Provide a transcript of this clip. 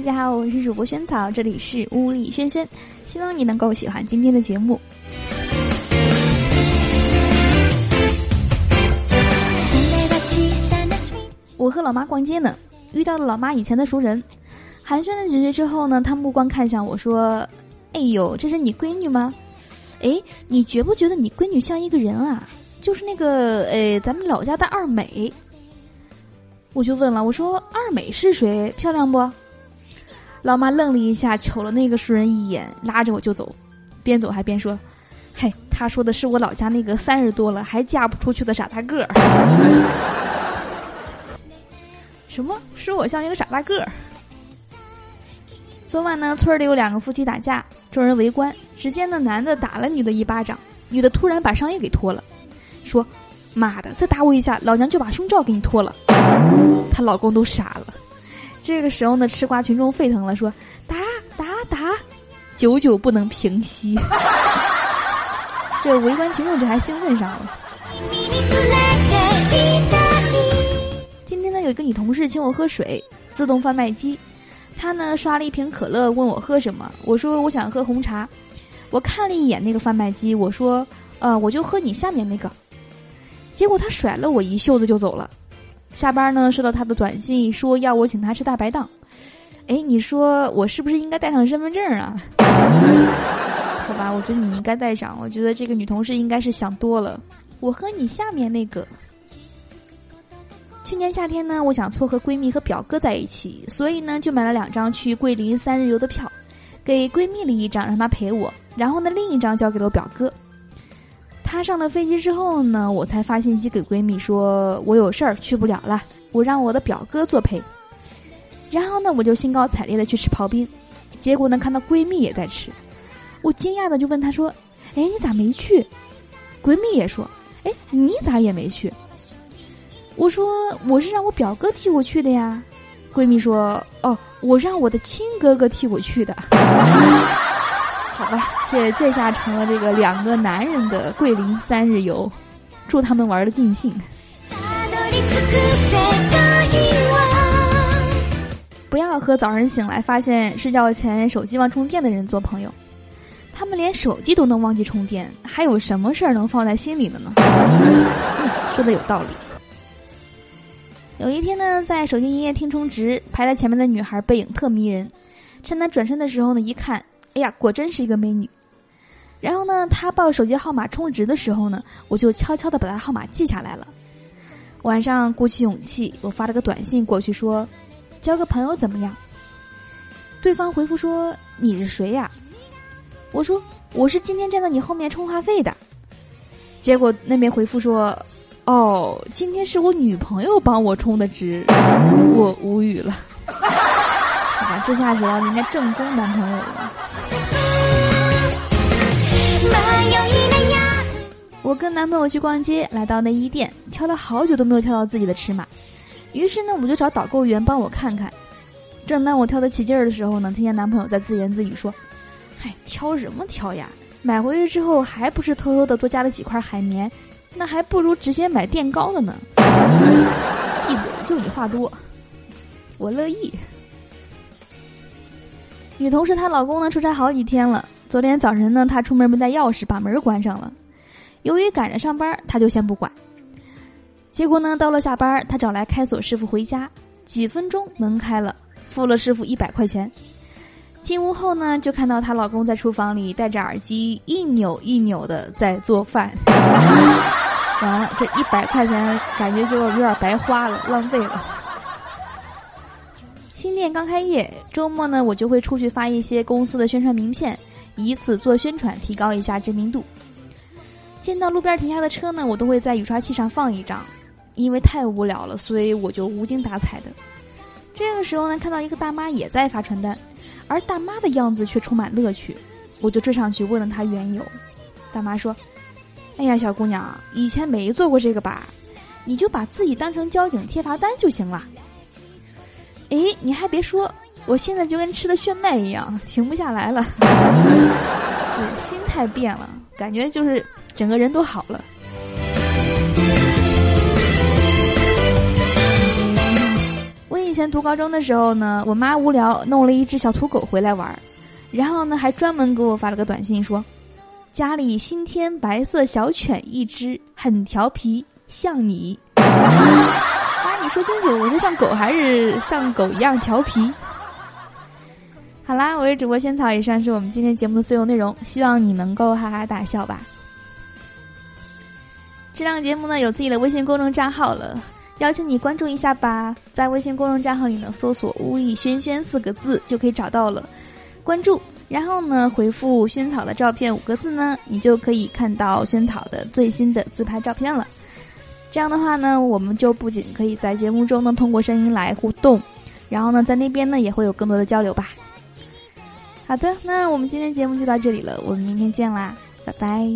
大家好，我是主播萱草，这里是屋里轩轩，希望你能够喜欢今天的节目。我和老妈逛街呢，遇到了老妈以前的熟人，寒暄了几句之后呢，她目光看向我说：“哎呦，这是你闺女吗？哎，你觉不觉得你闺女像一个人啊？就是那个呃，咱们老家的二美。”我就问了，我说：“二美是谁？漂亮不？”老妈愣了一下，瞅了那个熟人一眼，拉着我就走，边走还边说：“嘿，他说的是我老家那个三十多了还嫁不出去的傻大个儿。”什么说我像一个傻大个儿？昨晚呢，村里有两个夫妻打架，众人围观。只见那男的打了女的一巴掌，女的突然把上衣给脱了，说：“妈的，再打我一下，老娘就把胸罩给你脱了。”她老公都傻了。这个时候呢，吃瓜群众沸腾了，说：“打打打，久久不能平息。”这围观群众这还兴奋上了。今天呢，有一个女同事请我喝水，自动贩卖机。她呢刷了一瓶可乐，问我喝什么。我说我想喝红茶。我看了一眼那个贩卖机，我说：“呃，我就喝你下面那个。”结果他甩了我一袖子就走了。下班呢，收到他的短信，说要我请他吃大排档。哎，你说我是不是应该带上身份证啊？好吧，我觉得你应该带上。我觉得这个女同事应该是想多了。我和你下面那个。去年夏天呢，我想撮合闺蜜和表哥在一起，所以呢就买了两张去桂林三日游的票，给闺蜜了一张让她陪我，然后呢另一张交给了我表哥。她上了飞机之后呢，我才发信息给闺蜜说我有事儿去不了了，我让我的表哥作陪。然后呢我就兴高采烈的去吃刨冰，结果呢看到闺蜜也在吃，我惊讶的就问她说：“哎你咋没去？”闺蜜也说：“哎你咋也没去？”我说我是让我表哥替我去的呀，闺蜜说哦，我让我的亲哥哥替我去的。好吧，这这下成了这个两个男人的桂林三日游，祝他们玩的尽兴。不要和早上醒来发现睡觉前手机忘充电的人做朋友，他们连手机都能忘记充电，还有什么事儿能放在心里的呢？说的有道理。有一天呢，在手机营业厅充值，排在前面的女孩背影特迷人。趁他转身的时候呢，一看，哎呀，果真是一个美女。然后呢，他报手机号码充值的时候呢，我就悄悄的把他号码记下来了。晚上鼓起勇气，我发了个短信过去说：“交个朋友怎么样？”对方回复说：“你是谁呀？”我说：“我是今天站在你后面充话费的。”结果那边回复说。哦，今天是我女朋友帮我充的值，我无语了。好吧，这下子要人家正宫男朋友了。我跟男朋友去逛街，来到内衣店，挑了好久都没有挑到自己的尺码，于是呢，我就找导购员帮我看看。正当我挑得起劲儿的时候呢，听见男朋友在自言自语说：“嗨，挑什么挑呀？买回去之后还不是偷偷的多加了几块海绵。”那还不如直接买垫高的呢。闭嘴，就你话多，我乐意。女同事她老公呢出差好几天了，昨天早晨呢她出门没带钥匙，把门关上了。由于赶着上班，她就先不管。结果呢到了下班，她找来开锁师傅回家，几分钟门开了，付了师傅一百块钱。进屋后呢，就看到她老公在厨房里戴着耳机一扭一扭的在做饭。完了，这一百块钱感觉就有点白花了，浪费了。新店刚开业，周末呢我就会出去发一些公司的宣传名片，以此做宣传，提高一下知名度。见到路边停下的车呢，我都会在雨刷器上放一张，因为太无聊了，所以我就无精打采的。这个时候呢，看到一个大妈也在发传单。而大妈的样子却充满乐趣，我就追上去问了她缘由。大妈说：“哎呀，小姑娘，以前没做过这个吧？你就把自己当成交警贴罚单就行了。”哎，你还别说，我现在就跟吃了炫迈一样，停不下来了。对，心态变了，感觉就是整个人都好了。我以前读高中的时候呢，我妈无聊弄了一只小土狗回来玩，然后呢还专门给我发了个短信说，家里新添白色小犬一只，很调皮，像你。说清楚，我是像狗还是像狗一样调皮？好啦，我是主播萱草，以上是我们今天节目的所有内容，希望你能够哈哈大笑吧。这档节目呢有自己的微信公众账号了，邀请你关注一下吧。在微信公众账号里呢，搜索“乌力轩轩”四个字就可以找到了，关注，然后呢回复“萱草的照片”五个字呢，你就可以看到萱草的最新的自拍照片了。这样的话呢，我们就不仅可以在节目中呢通过声音来互动，然后呢在那边呢也会有更多的交流吧。好的，那我们今天节目就到这里了，我们明天见啦，拜拜。